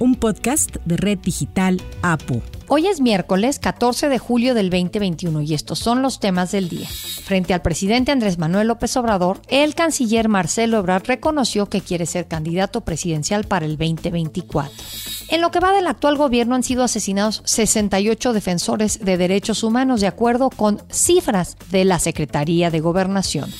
un podcast de Red Digital APU. Hoy es miércoles 14 de julio del 2021 y estos son los temas del día. Frente al presidente Andrés Manuel López Obrador, el canciller Marcelo Ebrard reconoció que quiere ser candidato presidencial para el 2024. En lo que va del actual gobierno han sido asesinados 68 defensores de derechos humanos de acuerdo con cifras de la Secretaría de Gobernación.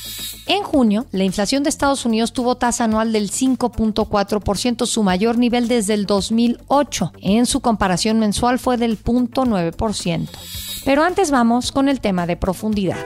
Junio, la inflación de Estados Unidos tuvo tasa anual del 5.4%, su mayor nivel desde el 2008. En su comparación mensual fue del 0.9%. Pero antes vamos con el tema de profundidad.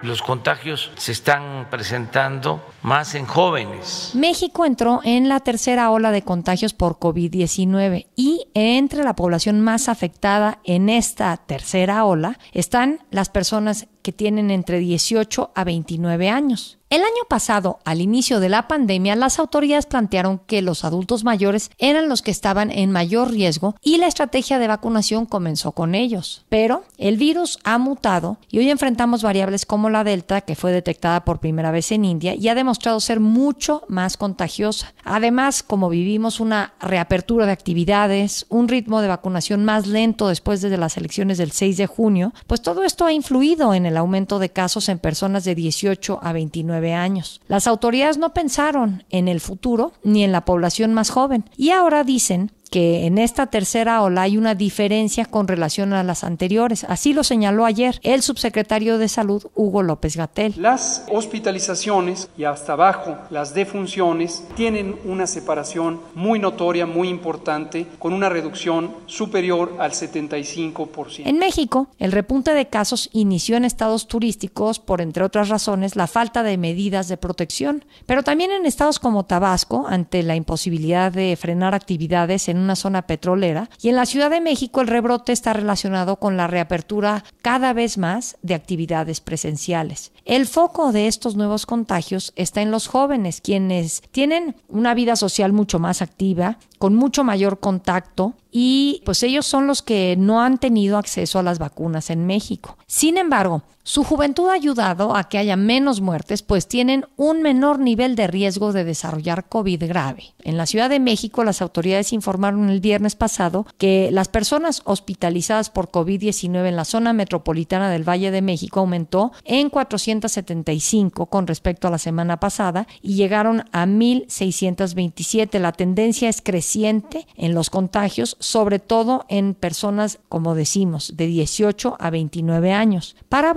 Los contagios se están presentando más en jóvenes. México entró en la tercera ola de contagios por COVID-19 y entre la población más afectada en esta tercera ola están las personas que tienen entre 18 a 29 años. El año pasado, al inicio de la pandemia, las autoridades plantearon que los adultos mayores eran los que estaban en mayor riesgo y la estrategia de vacunación comenzó con ellos. Pero el virus ha mutado y hoy enfrentamos variables como la Delta, que fue detectada por primera vez en India y ha demostrado ser mucho más contagiosa. Además, como vivimos una reapertura de actividades, un ritmo de vacunación más lento después de las elecciones del 6 de junio, pues todo esto ha influido en el aumento de casos en personas de 18 a 29 años. Las autoridades no pensaron en el futuro ni en la población más joven y ahora dicen que en esta tercera ola hay una diferencia con relación a las anteriores. Así lo señaló ayer el subsecretario de Salud, Hugo López Gatel. Las hospitalizaciones y hasta abajo las defunciones tienen una separación muy notoria, muy importante, con una reducción superior al 75%. En México, el repunte de casos inició en estados turísticos por, entre otras razones, la falta de medidas de protección, pero también en estados como Tabasco, ante la imposibilidad de frenar actividades en una zona petrolera y en la Ciudad de México el rebrote está relacionado con la reapertura cada vez más de actividades presenciales. El foco de estos nuevos contagios está en los jóvenes, quienes tienen una vida social mucho más activa, con mucho mayor contacto y pues ellos son los que no han tenido acceso a las vacunas en México. Sin embargo, su juventud ha ayudado a que haya menos muertes, pues tienen un menor nivel de riesgo de desarrollar COVID grave. En la Ciudad de México, las autoridades informaron el viernes pasado que las personas hospitalizadas por COVID-19 en la zona metropolitana del Valle de México aumentó en 475 con respecto a la semana pasada y llegaron a 1.627. La tendencia es creciente en los contagios, sobre todo en personas, como decimos, de 18 a 29 años. Para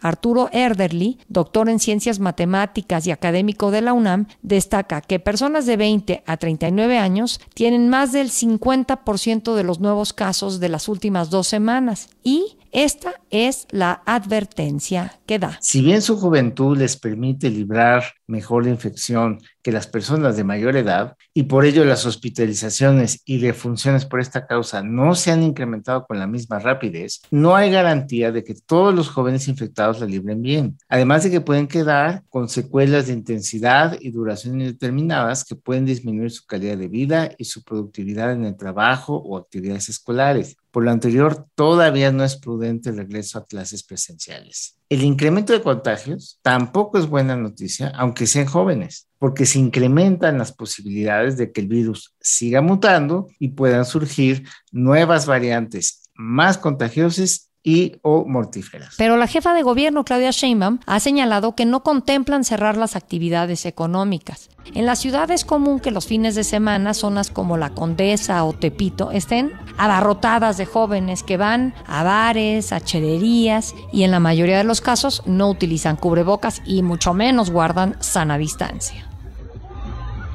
Arturo Erderly, doctor en ciencias matemáticas y académico de la UNAM, destaca que personas de 20 a 39 años tienen más del 50% de los nuevos casos de las últimas dos semanas y esta es la advertencia que da. Si bien su juventud les permite librar mejor la infección que las personas de mayor edad y por ello las hospitalizaciones y defunciones por esta causa no se han incrementado con la misma rapidez, no hay garantía de que todos los jóvenes infectados la libren bien. Además de que pueden quedar con secuelas de intensidad y duración indeterminadas que pueden disminuir su calidad de vida y su productividad en el trabajo o actividades escolares. Por lo anterior, todavía no es prudente el regreso a clases presenciales. El incremento de contagios tampoco es buena noticia, aunque sean jóvenes, porque se incrementan las posibilidades de que el virus siga mutando y puedan surgir nuevas variantes más contagiosas y o mortíferas. Pero la jefa de gobierno, Claudia Sheinbaum, ha señalado que no contemplan cerrar las actividades económicas. En la ciudad es común que los fines de semana zonas como la Condesa o Tepito estén abarrotadas de jóvenes que van a bares, a chederías y en la mayoría de los casos no utilizan cubrebocas y mucho menos guardan sana distancia.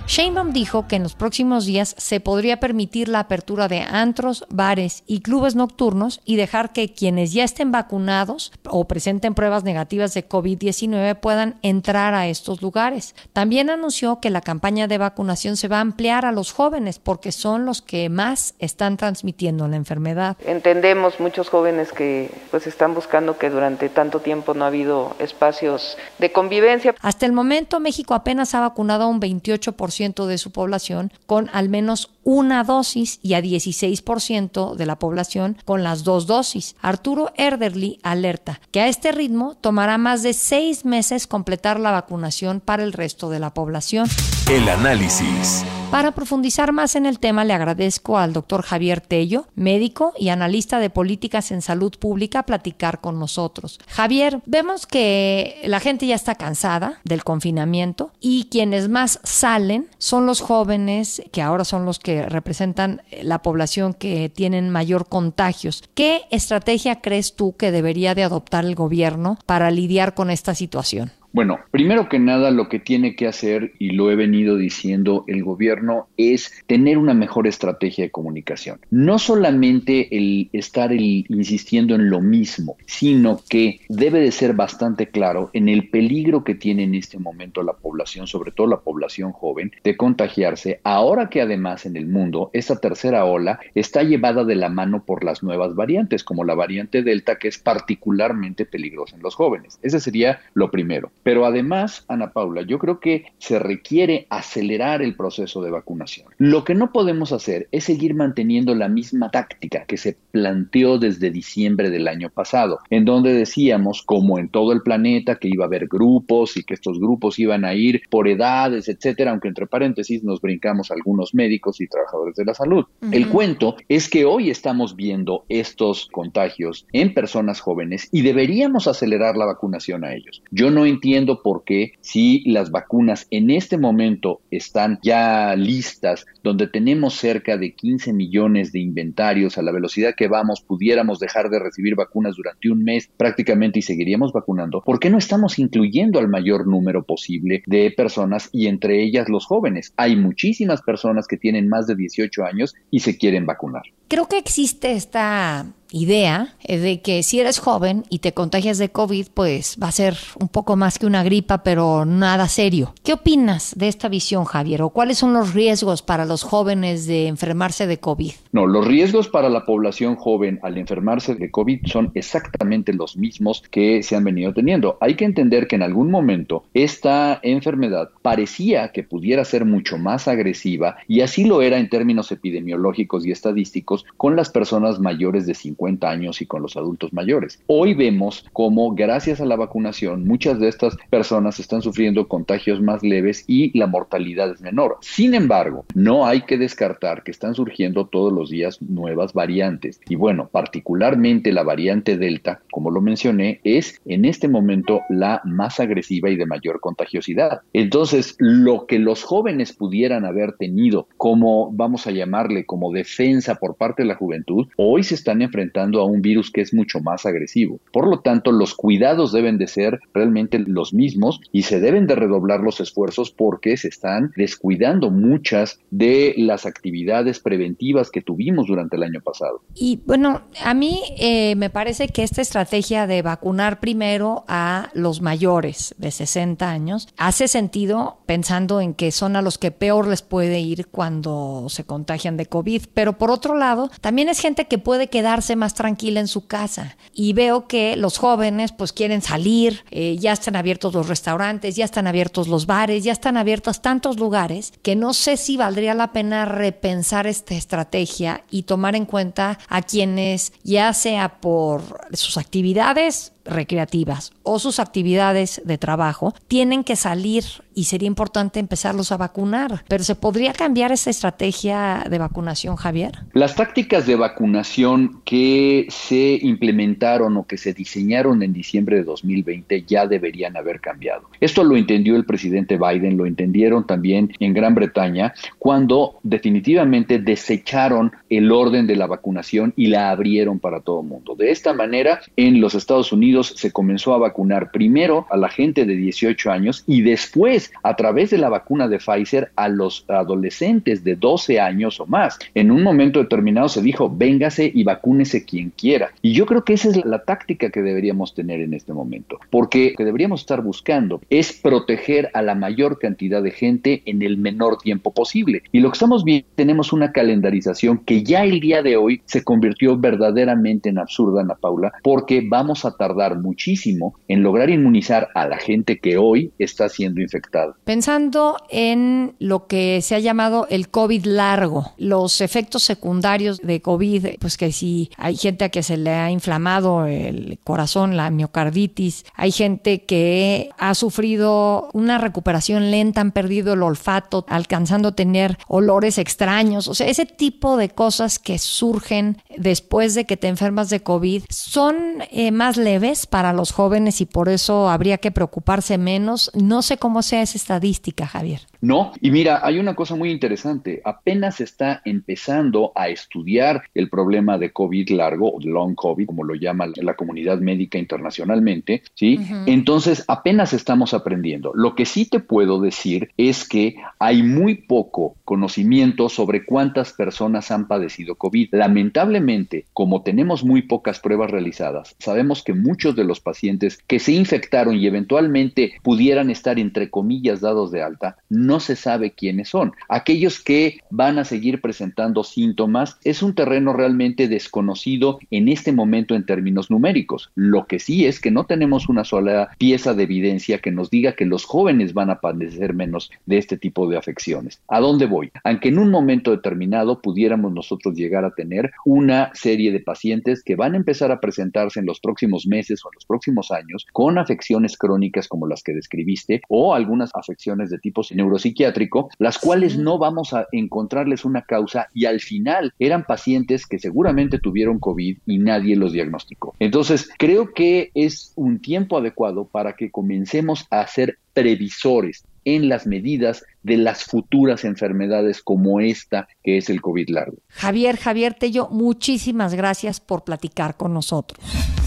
Sheinbaum dijo que en los próximos días se podría permitir la apertura de antros, bares y clubes nocturnos y dejar que quienes ya estén vacunados o presenten pruebas negativas de COVID-19 puedan entrar a estos lugares. También anunció que la campaña de vacunación se va a ampliar a los jóvenes porque son los que más están transmitiendo la enfermedad. Entendemos muchos jóvenes que pues están buscando que durante tanto tiempo no ha habido espacios de convivencia. Hasta el momento México apenas ha vacunado a un 28% de su población con al menos una dosis y a 16% de la población con las dos dosis. Arturo Erderly alerta que a este ritmo tomará más de seis meses completar la vacunación para el resto de la población. El análisis. Para profundizar más en el tema, le agradezco al doctor Javier Tello, médico y analista de políticas en salud pública, platicar con nosotros. Javier, vemos que la gente ya está cansada del confinamiento y quienes más salen son los jóvenes, que ahora son los que representan la población que tienen mayor contagios. ¿Qué estrategia crees tú que debería de adoptar el gobierno para lidiar con esta situación? Bueno, primero que nada lo que tiene que hacer, y lo he venido diciendo el gobierno, es tener una mejor estrategia de comunicación. No solamente el estar insistiendo en lo mismo, sino que debe de ser bastante claro en el peligro que tiene en este momento la población, sobre todo la población joven, de contagiarse, ahora que además en el mundo esta tercera ola está llevada de la mano por las nuevas variantes, como la variante Delta, que es particularmente peligrosa en los jóvenes. Ese sería lo primero. Pero además, Ana Paula, yo creo que se requiere acelerar el proceso de vacunación. Lo que no podemos hacer es seguir manteniendo la misma táctica que se planteó desde diciembre del año pasado, en donde decíamos, como en todo el planeta, que iba a haber grupos y que estos grupos iban a ir por edades, etcétera, aunque entre paréntesis nos brincamos algunos médicos y trabajadores de la salud. El cuento es que hoy estamos viendo estos contagios en personas jóvenes y deberíamos acelerar la vacunación a ellos. Yo no entiendo por qué si las vacunas en este momento están ya listas, donde tenemos cerca de 15 millones de inventarios a la velocidad que vamos, pudiéramos dejar de recibir vacunas durante un mes prácticamente y seguiríamos vacunando, ¿por qué no estamos incluyendo al mayor número posible de personas y entre ellas los jóvenes? Hay muchísimas personas que tienen más de 18 años y se quieren vacunar. Creo que existe esta idea de que si eres joven y te contagias de COVID, pues va a ser un poco más que una gripa, pero nada serio. ¿Qué opinas de esta visión, Javier? ¿O cuáles son los riesgos para los jóvenes de enfermarse de COVID? No, los riesgos para la población joven al enfermarse de COVID son exactamente los mismos que se han venido teniendo. Hay que entender que en algún momento esta enfermedad parecía que pudiera ser mucho más agresiva y así lo era en términos epidemiológicos y estadísticos con las personas mayores de 50 años y con los adultos mayores. Hoy vemos cómo gracias a la vacunación muchas de estas personas están sufriendo contagios más leves y la mortalidad es menor. Sin embargo, no hay que descartar que están surgiendo todos los días nuevas variantes. Y bueno, particularmente la variante Delta, como lo mencioné, es en este momento la más agresiva y de mayor contagiosidad. Entonces, lo que los jóvenes pudieran haber tenido como, vamos a llamarle, como defensa por parte de la juventud, hoy se están enfrentando a un virus que es mucho más agresivo. Por lo tanto, los cuidados deben de ser realmente los mismos y se deben de redoblar los esfuerzos porque se están descuidando muchas de las actividades preventivas que tuvimos durante el año pasado. Y bueno, a mí eh, me parece que esta estrategia de vacunar primero a los mayores de 60 años hace sentido pensando en que son a los que peor les puede ir cuando se contagian de COVID, pero por otro lado, también es gente que puede quedarse más tranquila en su casa. Y veo que los jóvenes pues quieren salir, eh, ya están abiertos los restaurantes, ya están abiertos los bares, ya están abiertos tantos lugares que no sé si valdría la pena repensar esta estrategia y tomar en cuenta a quienes ya sea por sus actividades recreativas o sus actividades de trabajo, tienen que salir y sería importante empezarlos a vacunar. Pero ¿se podría cambiar esa estrategia de vacunación, Javier? Las tácticas de vacunación que se implementaron o que se diseñaron en diciembre de 2020 ya deberían haber cambiado. Esto lo entendió el presidente Biden, lo entendieron también en Gran Bretaña, cuando definitivamente desecharon el orden de la vacunación y la abrieron para todo el mundo. De esta manera, en los Estados Unidos, se comenzó a vacunar primero a la gente de 18 años y después a través de la vacuna de Pfizer a los adolescentes de 12 años o más. En un momento determinado se dijo, véngase y vacúnese quien quiera. Y yo creo que esa es la táctica que deberíamos tener en este momento, porque lo que deberíamos estar buscando es proteger a la mayor cantidad de gente en el menor tiempo posible. Y lo que estamos viendo, tenemos una calendarización que ya el día de hoy se convirtió verdaderamente en absurda, Ana Paula, porque vamos a tardar muchísimo en lograr inmunizar a la gente que hoy está siendo infectada. Pensando en lo que se ha llamado el COVID largo, los efectos secundarios de COVID, pues que si hay gente a que se le ha inflamado el corazón, la miocarditis, hay gente que ha sufrido una recuperación lenta, han perdido el olfato, alcanzando a tener olores extraños, o sea, ese tipo de cosas que surgen después de que te enfermas de COVID son eh, más leves para los jóvenes y por eso habría que preocuparse menos. No sé cómo sea esa estadística, Javier. No, y mira, hay una cosa muy interesante. Apenas está empezando a estudiar el problema de COVID largo, o long COVID, como lo llama la comunidad médica internacionalmente, ¿sí? Entonces, apenas estamos aprendiendo. Lo que sí te puedo decir es que hay muy poco conocimiento sobre cuántas personas han padecido COVID. Lamentablemente, como tenemos muy pocas pruebas realizadas, sabemos que muchos de los pacientes que se infectaron y eventualmente pudieran estar entre comillas dados de alta, no se sabe quiénes son. Aquellos que van a seguir presentando síntomas es un terreno realmente desconocido en este momento en términos numéricos. Lo que sí es que no tenemos una sola pieza de evidencia que nos diga que los jóvenes van a padecer menos de este tipo de afecciones. ¿A dónde voy? Aunque en un momento determinado pudiéramos nosotros llegar a tener una serie de pacientes que van a empezar a presentarse en los próximos meses o en los próximos años con afecciones crónicas como las que describiste o algunas afecciones de tipo neuropsiquiátrico, las cuales no vamos a encontrarles una causa y al final eran pacientes que seguramente tuvieron COVID y nadie los diagnosticó. Entonces, creo que es un tiempo adecuado para que comencemos a ser previsores en las medidas de las futuras enfermedades como esta que es el COVID largo. Javier, Javier Tello, muchísimas gracias por platicar con nosotros.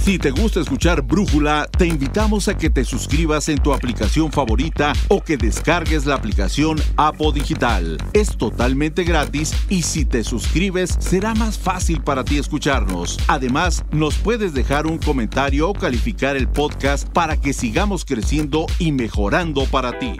Si te gusta escuchar Brújula, te invitamos a que te suscribas en tu aplicación favorita o que descargues la aplicación Apo Digital. Es totalmente gratis y si te suscribes será más fácil para ti escucharnos. Además, nos puedes dejar un comentario o calificar el podcast para que sigamos creciendo y mejorando para ti.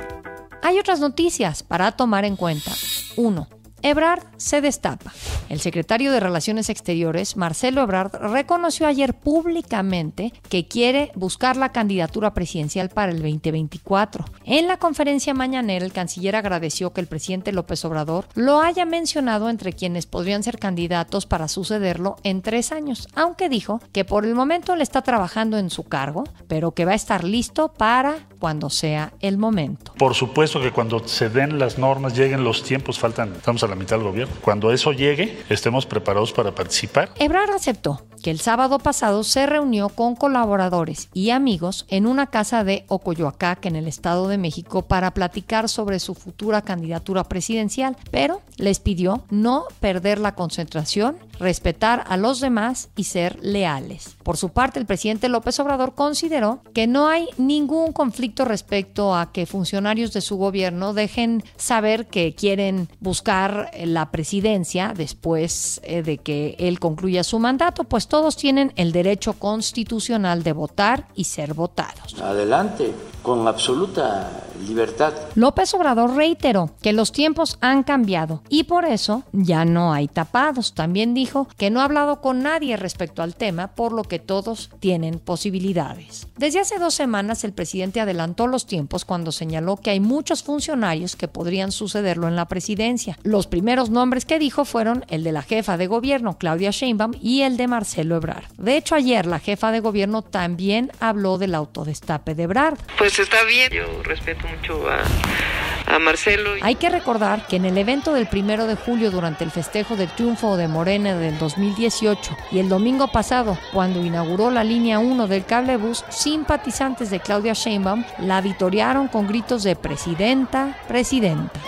Hay otras noticias para tomar en cuenta. 1. Ebrard se destapa. El secretario de Relaciones Exteriores, Marcelo Ebrard, reconoció ayer públicamente que quiere buscar la candidatura presidencial para el 2024. En la conferencia mañanera, el canciller agradeció que el presidente López Obrador lo haya mencionado entre quienes podrían ser candidatos para sucederlo en tres años, aunque dijo que por el momento le está trabajando en su cargo, pero que va a estar listo para cuando sea el momento. Por supuesto que cuando se den las normas, lleguen los tiempos, faltan, estamos a la mitad del gobierno. Cuando eso llegue, estemos preparados para participar. Ebrard aceptó que el sábado pasado se reunió con colaboradores y amigos en una casa de Ocoyoacac, en el Estado de México, para platicar sobre su futura candidatura presidencial, pero les pidió no perder la concentración, respetar a los demás y ser leales. Por su parte, el presidente López Obrador consideró que no hay ningún conflicto respecto a que funcionarios de su gobierno dejen saber que quieren buscar la presidencia después eh, de que él concluya su mandato, pues todos tienen el derecho constitucional de votar y ser votados. Adelante, con absoluta libertad. López Obrador reiteró que los tiempos han cambiado y por eso ya no hay tapados. También dijo que no ha hablado con nadie respecto al tema, por lo que todos tienen posibilidades. Desde hace dos semanas el presidente adelantó los tiempos cuando señaló que hay muchos funcionarios que podrían sucederlo en la presidencia. Los primeros nombres que dijo fueron el de la jefa de gobierno, Claudia Sheinbaum, y el de Marcelo Ebrard. De hecho, ayer la jefa de gobierno también habló del autodestape de Ebrard. Pues está bien, yo respeto mucho a, Marcelo. Hay que recordar que en el evento del primero de julio durante el festejo del triunfo de Morena del 2018 y el domingo pasado, cuando inauguró la línea 1 del cablebús, simpatizantes de Claudia Sheinbaum la vitorearon con gritos de presidenta, presidenta.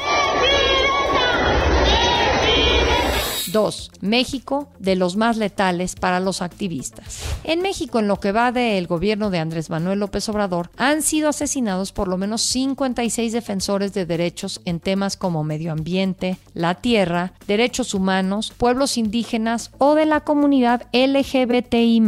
2. México, de los más letales para los activistas. En México, en lo que va del gobierno de Andrés Manuel López Obrador, han sido asesinados por lo menos 56 defensores de derechos en temas como medio ambiente, la tierra, derechos humanos, pueblos indígenas o de la comunidad LGBTI.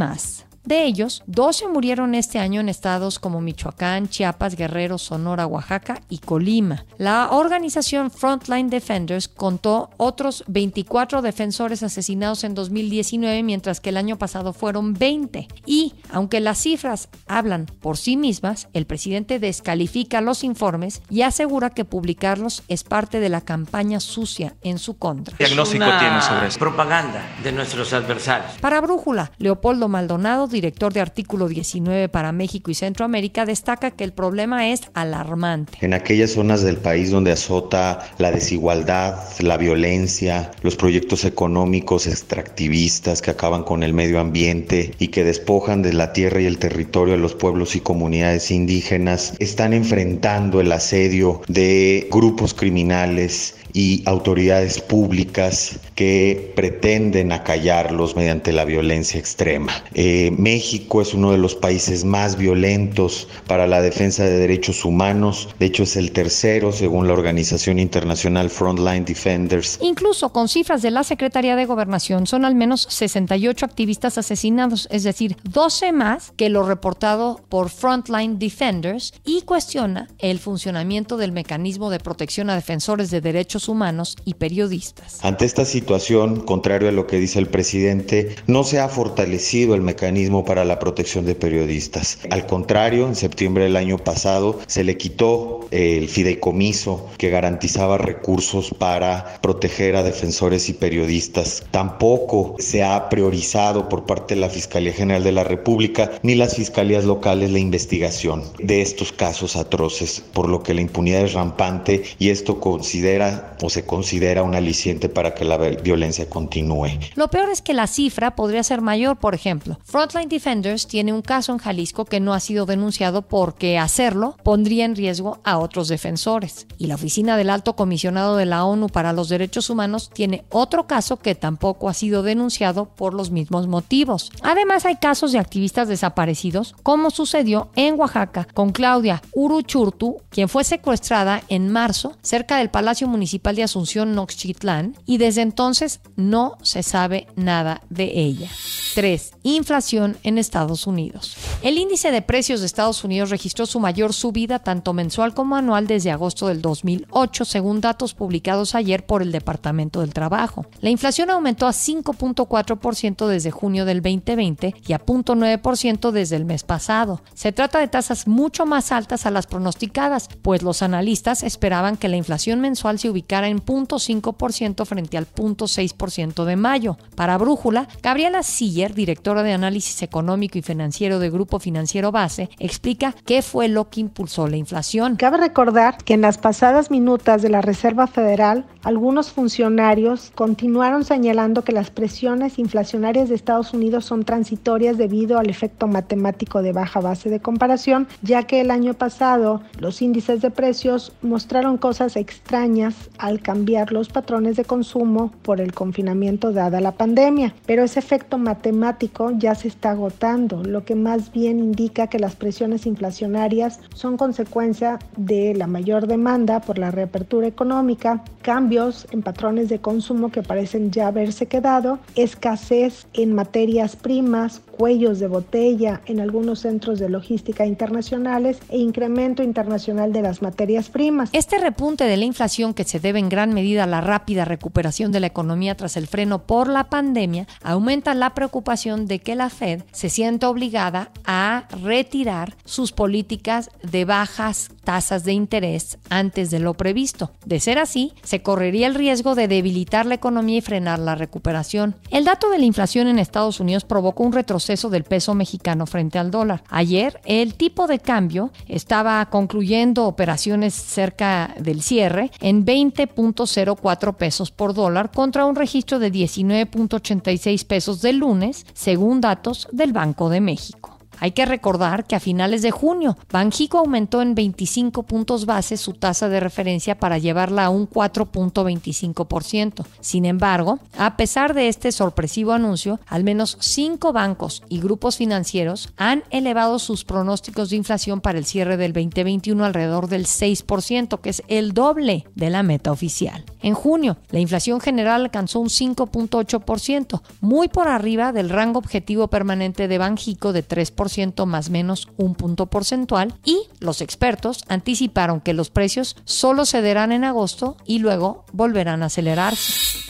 De ellos, 12 murieron este año en estados como Michoacán, Chiapas, Guerrero, Sonora, Oaxaca y Colima. La organización Frontline Defenders contó otros 24 defensores asesinados en 2019, mientras que el año pasado fueron 20. Y, aunque las cifras hablan por sí mismas, el presidente descalifica los informes y asegura que publicarlos es parte de la campaña sucia en su contra. ¿Qué diagnóstico tiene sobre eso? Propaganda de nuestros adversarios. Para Brújula, Leopoldo Maldonado, director de artículo 19 para México y Centroamérica, destaca que el problema es alarmante. En aquellas zonas del país donde azota la desigualdad, la violencia, los proyectos económicos extractivistas que acaban con el medio ambiente y que despojan de la tierra y el territorio a los pueblos y comunidades indígenas, están enfrentando el asedio de grupos criminales y autoridades públicas que pretenden acallarlos mediante la violencia extrema. Eh, México es uno de los países más violentos para la defensa de derechos humanos, de hecho es el tercero según la organización internacional Frontline Defenders. Incluso con cifras de la Secretaría de Gobernación son al menos 68 activistas asesinados, es decir, 12 más que lo reportado por Frontline Defenders y cuestiona el funcionamiento del mecanismo de protección a defensores de derechos humanos y periodistas. Ante esta situación, contrario a lo que dice el presidente, no se ha fortalecido el mecanismo para la protección de periodistas. Al contrario, en septiembre del año pasado se le quitó el fideicomiso que garantizaba recursos para proteger a defensores y periodistas. Tampoco se ha priorizado por parte de la Fiscalía General de la República ni las fiscalías locales la investigación de estos casos atroces, por lo que la impunidad es rampante y esto considera o se considera un aliciente para que la violencia continúe. Lo peor es que la cifra podría ser mayor, por ejemplo. Frontline Defenders tiene un caso en Jalisco que no ha sido denunciado porque hacerlo pondría en riesgo a otros defensores. Y la Oficina del Alto Comisionado de la ONU para los Derechos Humanos tiene otro caso que tampoco ha sido denunciado por los mismos motivos. Además hay casos de activistas desaparecidos, como sucedió en Oaxaca con Claudia Uruchurtu, quien fue secuestrada en marzo cerca del Palacio Municipal de Asunción Noxchitlán y desde entonces no se sabe nada de ella. 3. Inflación en Estados Unidos. El índice de precios de Estados Unidos registró su mayor subida tanto mensual como anual desde agosto del 2008, según datos publicados ayer por el Departamento del Trabajo. La inflación aumentó a 5.4% desde junio del 2020 y a 0.9% desde el mes pasado. Se trata de tasas mucho más altas a las pronosticadas, pues los analistas esperaban que la inflación mensual se ubicara en 0.5% frente al 0.6% de mayo. Para Brújula, Gabriela Siller, directora de análisis económico y financiero de Grupo Financiero Base, explica qué fue lo que impulsó la inflación. Cabe recordar que en las pasadas minutas de la Reserva Federal, algunos funcionarios continuaron señalando que las presiones inflacionarias de Estados Unidos son transitorias debido al efecto matemático de baja base de comparación, ya que el año pasado los índices de precios mostraron cosas extrañas al cambiar los patrones de consumo por el confinamiento dada la pandemia. Pero ese efecto matemático ya se está agotando, lo que más bien indica que las presiones inflacionarias son consecuencia de la mayor demanda por la reapertura económica, cambios en patrones de consumo que parecen ya haberse quedado, escasez en materias primas, cuellos de botella en algunos centros de logística internacionales e incremento internacional de las materias primas. Este repunte de la inflación que se debe en gran medida a la rápida recuperación de la economía tras el freno por la pandemia aumenta la preocupación de que la Fed se sienta obligada a retirar sus políticas de bajas tasas de interés antes de lo previsto. De ser así, se correría el riesgo de debilitar la economía y frenar la recuperación. El dato de la inflación en Estados Unidos provocó un retroceso del peso mexicano frente al dólar. Ayer, el tipo de cambio estaba concluyendo operaciones cerca del cierre en 20.04 pesos por dólar contra un registro de 19.86 pesos del lunes, según datos del Banco de México. Hay que recordar que a finales de junio, Banjico aumentó en 25 puntos base su tasa de referencia para llevarla a un 4.25%. Sin embargo, a pesar de este sorpresivo anuncio, al menos cinco bancos y grupos financieros han elevado sus pronósticos de inflación para el cierre del 2021 alrededor del 6%, que es el doble de la meta oficial. En junio, la inflación general alcanzó un 5.8%, muy por arriba del rango objetivo permanente de Banjico de 3% más menos un punto porcentual, y los expertos anticiparon que los precios solo cederán en agosto y luego volverán a acelerarse.